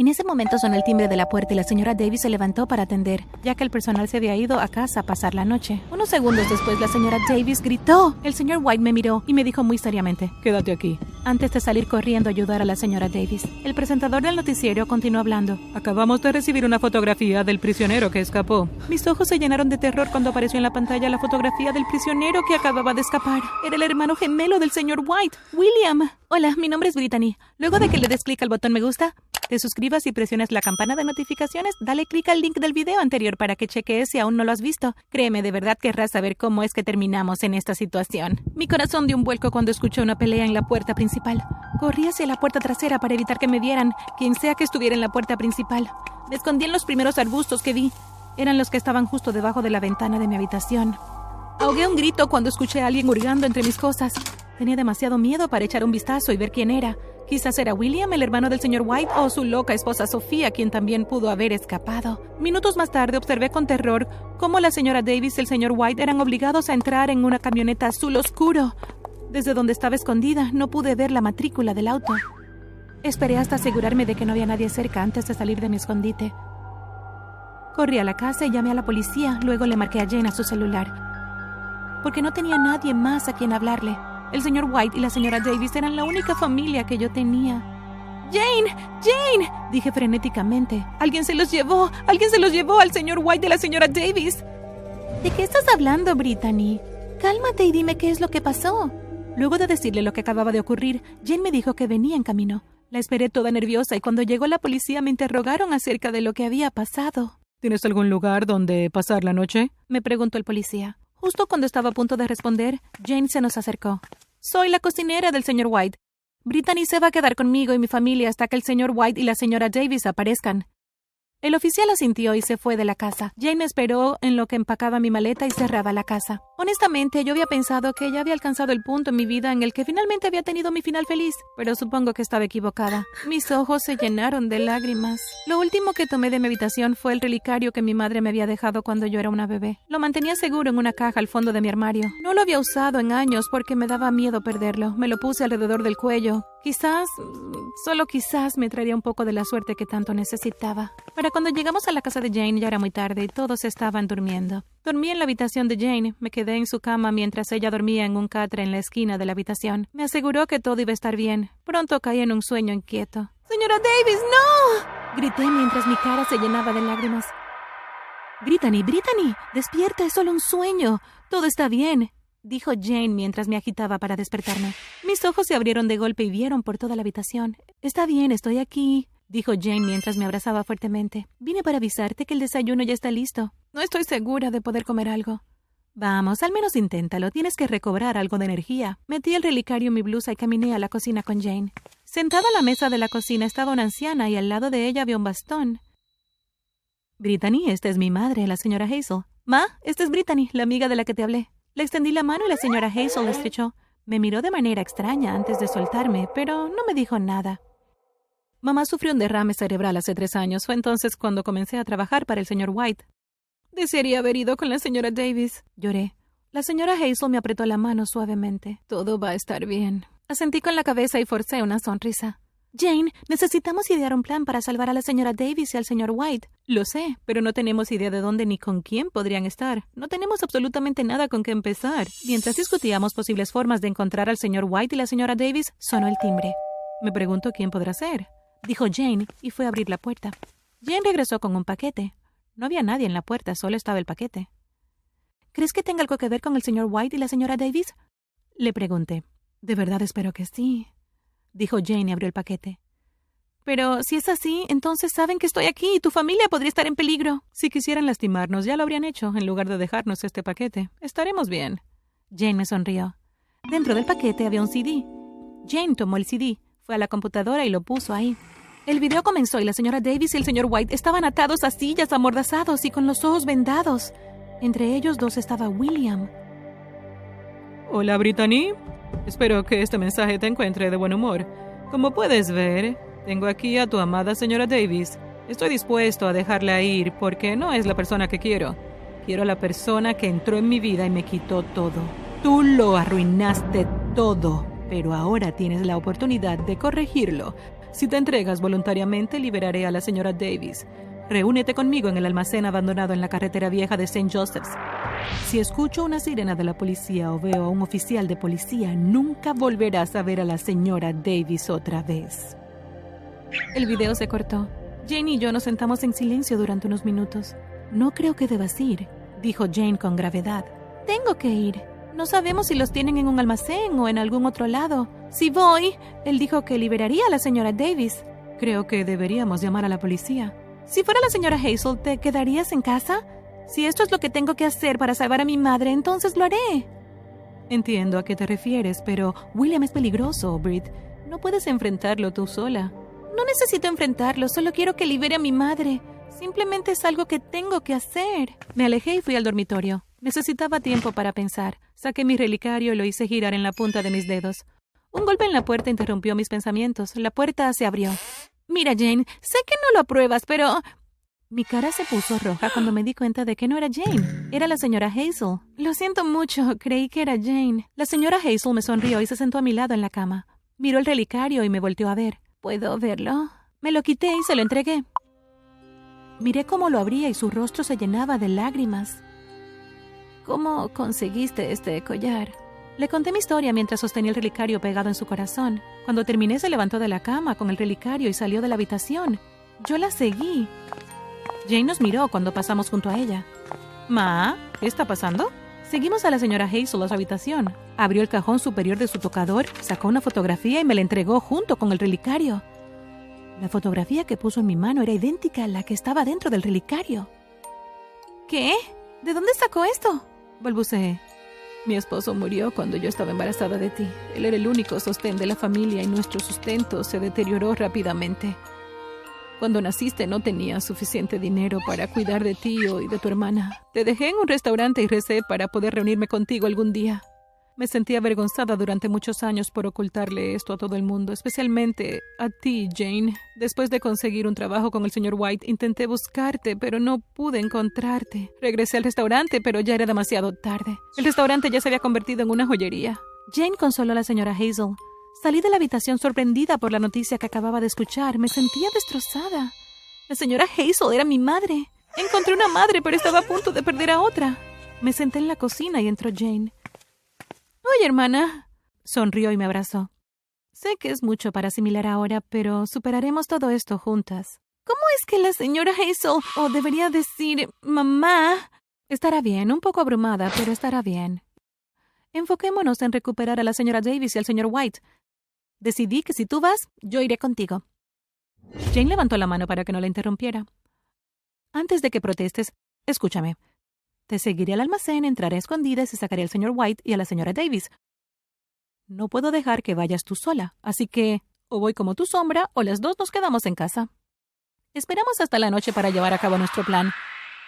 En ese momento sonó el timbre de la puerta y la señora Davis se levantó para atender, ya que el personal se había ido a casa a pasar la noche. Unos segundos después, la señora Davis gritó. El señor White me miró y me dijo muy seriamente, Quédate aquí. antes de salir corriendo a ayudar a la señora Davis. El presentador del noticiero continuó hablando. Acabamos de recibir una fotografía del prisionero que escapó. Mis ojos se llenaron de terror cuando apareció en la pantalla la fotografía del prisionero que acababa de escapar. Era el hermano gemelo del señor White, William. Hola, mi nombre es Brittany. Luego de que le des clic al botón me gusta, te suscribas y presiones la campana de notificaciones, dale clic al link del video anterior para que chequees si aún no lo has visto. Créeme, de verdad querrás saber cómo es que terminamos en esta situación. Mi corazón dio un vuelco cuando escuché una pelea en la puerta principal. Corrí hacia la puerta trasera para evitar que me vieran, quien sea que estuviera en la puerta principal. Me escondí en los primeros arbustos que vi. Eran los que estaban justo debajo de la ventana de mi habitación. Ahogué un grito cuando escuché a alguien hurgando entre mis cosas. Tenía demasiado miedo para echar un vistazo y ver quién era. Quizás era William, el hermano del señor White, o su loca esposa Sofía, quien también pudo haber escapado. Minutos más tarde observé con terror cómo la señora Davis y el señor White eran obligados a entrar en una camioneta azul oscuro. Desde donde estaba escondida no pude ver la matrícula del auto. Esperé hasta asegurarme de que no había nadie cerca antes de salir de mi escondite. Corrí a la casa y llamé a la policía, luego le marqué a Jane a su celular. Porque no tenía nadie más a quien hablarle. El señor White y la señora Davis eran la única familia que yo tenía. Jane, Jane, dije frenéticamente. Alguien se los llevó, alguien se los llevó al señor White y a la señora Davis. ¿De qué estás hablando, Brittany? Cálmate y dime qué es lo que pasó. Luego de decirle lo que acababa de ocurrir, Jane me dijo que venía en camino. La esperé toda nerviosa y cuando llegó la policía me interrogaron acerca de lo que había pasado. ¿Tienes algún lugar donde pasar la noche? Me preguntó el policía. Justo cuando estaba a punto de responder, Jane se nos acercó. Soy la cocinera del señor White. Brittany se va a quedar conmigo y mi familia hasta que el señor White y la señora Davis aparezcan. El oficial asintió y se fue de la casa. Jane me esperó en lo que empacaba mi maleta y cerraba la casa. Honestamente, yo había pensado que ya había alcanzado el punto en mi vida en el que finalmente había tenido mi final feliz, pero supongo que estaba equivocada. Mis ojos se llenaron de lágrimas. Lo último que tomé de mi habitación fue el relicario que mi madre me había dejado cuando yo era una bebé. Lo mantenía seguro en una caja al fondo de mi armario. No lo había usado en años porque me daba miedo perderlo. Me lo puse alrededor del cuello. Quizás, solo quizás me traería un poco de la suerte que tanto necesitaba. Para cuando llegamos a la casa de Jane ya era muy tarde y todos estaban durmiendo. Dormí en la habitación de Jane, me quedé en su cama mientras ella dormía en un catre en la esquina de la habitación. Me aseguró que todo iba a estar bien. Pronto caí en un sueño inquieto. Señora Davis, no. Grité mientras mi cara se llenaba de lágrimas. Brittany, Brittany, despierta, es solo un sueño. Todo está bien dijo Jane mientras me agitaba para despertarme. Mis ojos se abrieron de golpe y vieron por toda la habitación. Está bien, estoy aquí, dijo Jane mientras me abrazaba fuertemente. Vine para avisarte que el desayuno ya está listo. No estoy segura de poder comer algo. Vamos, al menos inténtalo. Tienes que recobrar algo de energía. Metí el relicario en mi blusa y caminé a la cocina con Jane. Sentada a la mesa de la cocina estaba una anciana y al lado de ella había un bastón. Brittany, esta es mi madre, la señora Hazel. Ma, esta es Brittany, la amiga de la que te hablé. Le extendí la mano y la señora Hazel la estrechó. Me miró de manera extraña antes de soltarme, pero no me dijo nada. Mamá sufrió un derrame cerebral hace tres años. Fue entonces cuando comencé a trabajar para el señor White. Desearía haber ido con la señora Davis. Lloré. La señora Hazel me apretó la mano suavemente. Todo va a estar bien. Asentí con la cabeza y forcé una sonrisa. Jane, necesitamos idear un plan para salvar a la señora Davis y al señor White. Lo sé, pero no tenemos idea de dónde ni con quién podrían estar. No tenemos absolutamente nada con qué empezar. Mientras discutíamos posibles formas de encontrar al señor White y la señora Davis, sonó el timbre. Me pregunto quién podrá ser, dijo Jane y fue a abrir la puerta. Jane regresó con un paquete. No había nadie en la puerta, solo estaba el paquete. ¿Crees que tenga algo que ver con el señor White y la señora Davis? Le pregunté. De verdad espero que sí, dijo Jane y abrió el paquete. Pero si es así, entonces saben que estoy aquí y tu familia podría estar en peligro. Si quisieran lastimarnos, ya lo habrían hecho, en lugar de dejarnos este paquete. Estaremos bien. Jane me sonrió. Dentro del paquete había un CD. Jane tomó el CD, fue a la computadora y lo puso ahí. El video comenzó y la señora Davis y el señor White estaban atados a sillas, amordazados y con los ojos vendados. Entre ellos dos estaba William. Hola, Brittany. Espero que este mensaje te encuentre de buen humor. Como puedes ver, tengo aquí a tu amada señora Davis. Estoy dispuesto a dejarla ir porque no es la persona que quiero. Quiero a la persona que entró en mi vida y me quitó todo. Tú lo arruinaste todo, pero ahora tienes la oportunidad de corregirlo. Si te entregas voluntariamente, liberaré a la señora Davis. Reúnete conmigo en el almacén abandonado en la carretera vieja de St. Joseph's. Si escucho una sirena de la policía o veo a un oficial de policía, nunca volverás a ver a la señora Davis otra vez. El video se cortó. Jane y yo nos sentamos en silencio durante unos minutos. No creo que debas ir, dijo Jane con gravedad. Tengo que ir. No sabemos si los tienen en un almacén o en algún otro lado. Si voy, él dijo que liberaría a la señora Davis. Creo que deberíamos llamar a la policía. Si fuera la señora Hazel, ¿te quedarías en casa? Si esto es lo que tengo que hacer para salvar a mi madre, entonces lo haré. Entiendo a qué te refieres, pero William es peligroso, Brit. No puedes enfrentarlo tú sola. No necesito enfrentarlo, solo quiero que libere a mi madre. Simplemente es algo que tengo que hacer. Me alejé y fui al dormitorio. Necesitaba tiempo para pensar. Saqué mi relicario y lo hice girar en la punta de mis dedos. Un golpe en la puerta interrumpió mis pensamientos. La puerta se abrió. Mira, Jane, sé que no lo apruebas, pero... Mi cara se puso roja cuando me di cuenta de que no era Jane. Era la señora Hazel. Lo siento mucho, creí que era Jane. La señora Hazel me sonrió y se sentó a mi lado en la cama. Miró el relicario y me volteó a ver. ¿Puedo verlo? Me lo quité y se lo entregué. Miré cómo lo abría y su rostro se llenaba de lágrimas. ¿Cómo conseguiste este collar? Le conté mi historia mientras sostenía el relicario pegado en su corazón. Cuando terminé se levantó de la cama con el relicario y salió de la habitación. Yo la seguí. Jane nos miró cuando pasamos junto a ella. Ma, ¿qué está pasando? Seguimos a la señora Hazel a su habitación. Abrió el cajón superior de su tocador, sacó una fotografía y me la entregó junto con el relicario. La fotografía que puso en mi mano era idéntica a la que estaba dentro del relicario. ¿Qué? ¿De dónde sacó esto? balbuceé. Mi esposo murió cuando yo estaba embarazada de ti. Él era el único sostén de la familia y nuestro sustento se deterioró rápidamente. Cuando naciste no tenía suficiente dinero para cuidar de ti y de tu hermana. Te dejé en un restaurante y recé para poder reunirme contigo algún día. Me sentí avergonzada durante muchos años por ocultarle esto a todo el mundo, especialmente a ti, Jane. Después de conseguir un trabajo con el señor White, intenté buscarte, pero no pude encontrarte. Regresé al restaurante, pero ya era demasiado tarde. El restaurante ya se había convertido en una joyería. Jane consoló a la señora Hazel. Salí de la habitación sorprendida por la noticia que acababa de escuchar. Me sentía destrozada. La señora Hazel era mi madre. Encontré una madre, pero estaba a punto de perder a otra. Me senté en la cocina y entró Jane. Oye, hermana. Sonrió y me abrazó. Sé que es mucho para asimilar ahora, pero superaremos todo esto juntas. ¿Cómo es que la señora Hazel, o debería decir mamá, estará bien, un poco abrumada, pero estará bien? Enfoquémonos en recuperar a la señora Davis y al señor White. Decidí que si tú vas, yo iré contigo. Jane levantó la mano para que no la interrumpiera. Antes de que protestes, escúchame. Te seguiré al almacén, entraré a escondidas y sacaré al señor White y a la señora Davis. No puedo dejar que vayas tú sola, así que o voy como tu sombra o las dos nos quedamos en casa. Esperamos hasta la noche para llevar a cabo nuestro plan.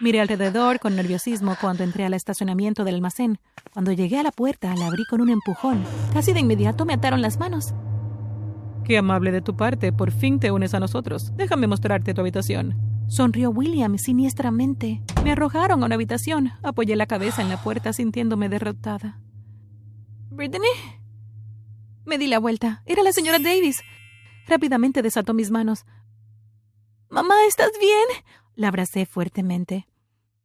Miré alrededor con nerviosismo cuando entré al estacionamiento del almacén. Cuando llegué a la puerta, la abrí con un empujón. Casi de inmediato me ataron las manos. Qué amable de tu parte, por fin te unes a nosotros. Déjame mostrarte tu habitación. Sonrió William siniestramente. Me arrojaron a una habitación. Apoyé la cabeza en la puerta sintiéndome derrotada. ¿Brittany? Me di la vuelta. Era la señora Davis. Rápidamente desató mis manos. Mamá, ¿estás bien? La abracé fuertemente.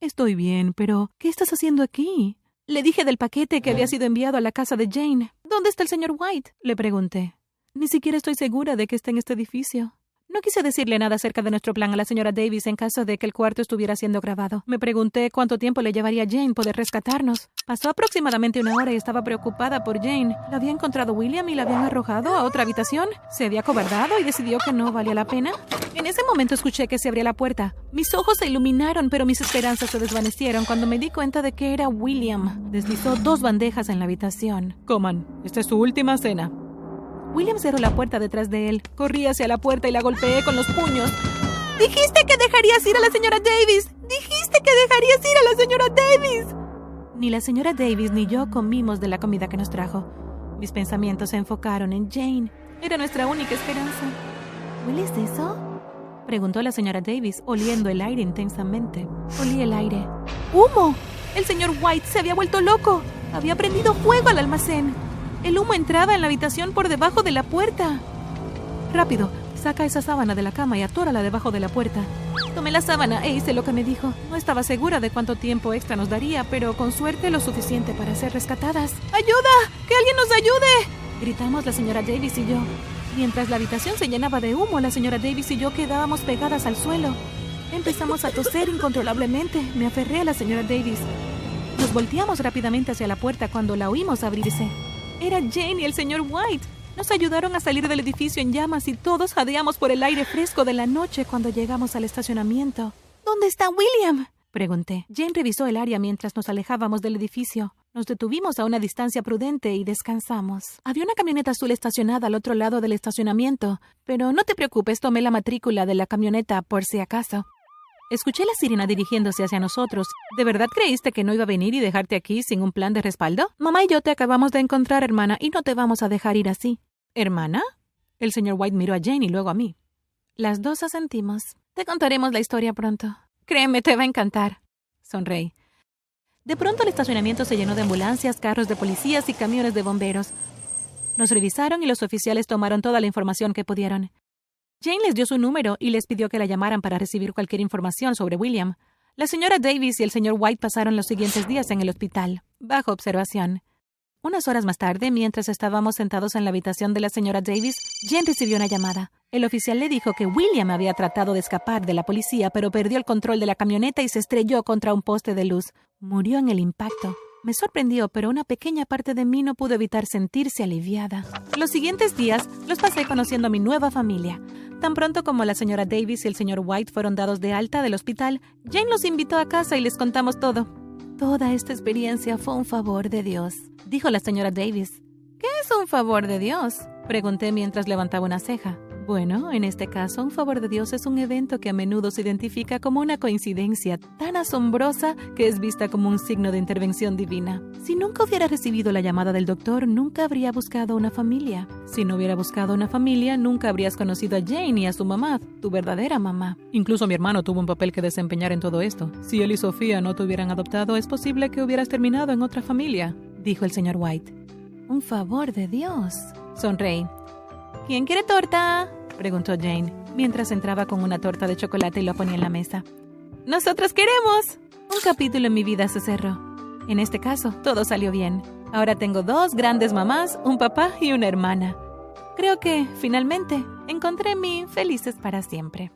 Estoy bien, pero ¿qué estás haciendo aquí? Le dije del paquete que había sido enviado a la casa de Jane. ¿Dónde está el señor White? Le pregunté. Ni siquiera estoy segura de que esté en este edificio. No quise decirle nada acerca de nuestro plan a la señora Davis en caso de que el cuarto estuviera siendo grabado. Me pregunté cuánto tiempo le llevaría a Jane poder rescatarnos. Pasó aproximadamente una hora y estaba preocupada por Jane. ¿La había encontrado William y la habían arrojado a otra habitación? ¿Se había cobardado y decidió que no valía la pena? En ese momento escuché que se abría la puerta. Mis ojos se iluminaron, pero mis esperanzas se desvanecieron cuando me di cuenta de que era William. Deslizó dos bandejas en la habitación. Coman, esta es su última cena. William cerró la puerta detrás de él. Corrí hacia la puerta y la golpeé con los puños. Dijiste que dejarías ir a la señora Davis. Dijiste que dejarías ir a la señora Davis. Ni la señora Davis ni yo comimos de la comida que nos trajo. Mis pensamientos se enfocaron en Jane. Era nuestra única esperanza. ¿Hueles eso? Preguntó la señora Davis, oliendo el aire intensamente. Olí el aire. ¡Humo! El señor White se había vuelto loco. Había prendido fuego al almacén. El humo entraba en la habitación por debajo de la puerta. Rápido, Saca esa sábana de la cama y atórala debajo de la puerta. Tomé la sábana e hice lo que me dijo. No estaba segura de cuánto tiempo extra nos daría, pero con suerte lo suficiente para ser rescatadas. ¡Ayuda! ¡Que alguien nos ayude! Gritamos la señora Davis y yo. Mientras la habitación se llenaba de humo, la señora Davis y yo quedábamos pegadas al suelo. Empezamos a toser incontrolablemente. Me aferré a la señora Davis. Nos volteamos rápidamente hacia la puerta cuando la oímos abrirse. Era Jane y el señor White. Nos ayudaron a salir del edificio en llamas y todos jadeamos por el aire fresco de la noche cuando llegamos al estacionamiento. ¿Dónde está William? Pregunté. Jane revisó el área mientras nos alejábamos del edificio. Nos detuvimos a una distancia prudente y descansamos. Había una camioneta azul estacionada al otro lado del estacionamiento, pero no te preocupes, tomé la matrícula de la camioneta por si acaso. Escuché la sirena dirigiéndose hacia nosotros. ¿De verdad creíste que no iba a venir y dejarte aquí sin un plan de respaldo? Mamá y yo te acabamos de encontrar, hermana, y no te vamos a dejar ir así. ¿Hermana? El señor White miró a Jane y luego a mí. Las dos asentimos. Te contaremos la historia pronto. Créeme, te va a encantar. Sonreí. De pronto el estacionamiento se llenó de ambulancias, carros de policías y camiones de bomberos. Nos revisaron y los oficiales tomaron toda la información que pudieron. Jane les dio su número y les pidió que la llamaran para recibir cualquier información sobre William. La señora Davis y el señor White pasaron los siguientes días en el hospital, bajo observación. Unas horas más tarde, mientras estábamos sentados en la habitación de la señora Davis, Jane recibió una llamada. El oficial le dijo que William había tratado de escapar de la policía, pero perdió el control de la camioneta y se estrelló contra un poste de luz. Murió en el impacto. Me sorprendió, pero una pequeña parte de mí no pudo evitar sentirse aliviada. Los siguientes días los pasé conociendo a mi nueva familia. Tan pronto como la señora Davis y el señor White fueron dados de alta del hospital, Jane los invitó a casa y les contamos todo. Toda esta experiencia fue un favor de Dios, dijo la señora Davis. ¿Qué es un favor de Dios? Pregunté mientras levantaba una ceja. Bueno, en este caso, un favor de Dios es un evento que a menudo se identifica como una coincidencia tan asombrosa que es vista como un signo de intervención divina. Si nunca hubiera recibido la llamada del doctor, nunca habría buscado una familia. Si no hubiera buscado una familia, nunca habrías conocido a Jane y a su mamá, tu verdadera mamá. Incluso mi hermano tuvo un papel que desempeñar en todo esto. Si él y Sofía no te hubieran adoptado, es posible que hubieras terminado en otra familia, dijo el señor White. Un favor de Dios. Sonreí. ¿Quién quiere torta? preguntó Jane, mientras entraba con una torta de chocolate y lo ponía en la mesa. ¡Nosotros queremos! Un capítulo en mi vida se cerró. En este caso, todo salió bien. Ahora tengo dos grandes mamás, un papá y una hermana. Creo que, finalmente, encontré mi felices para siempre.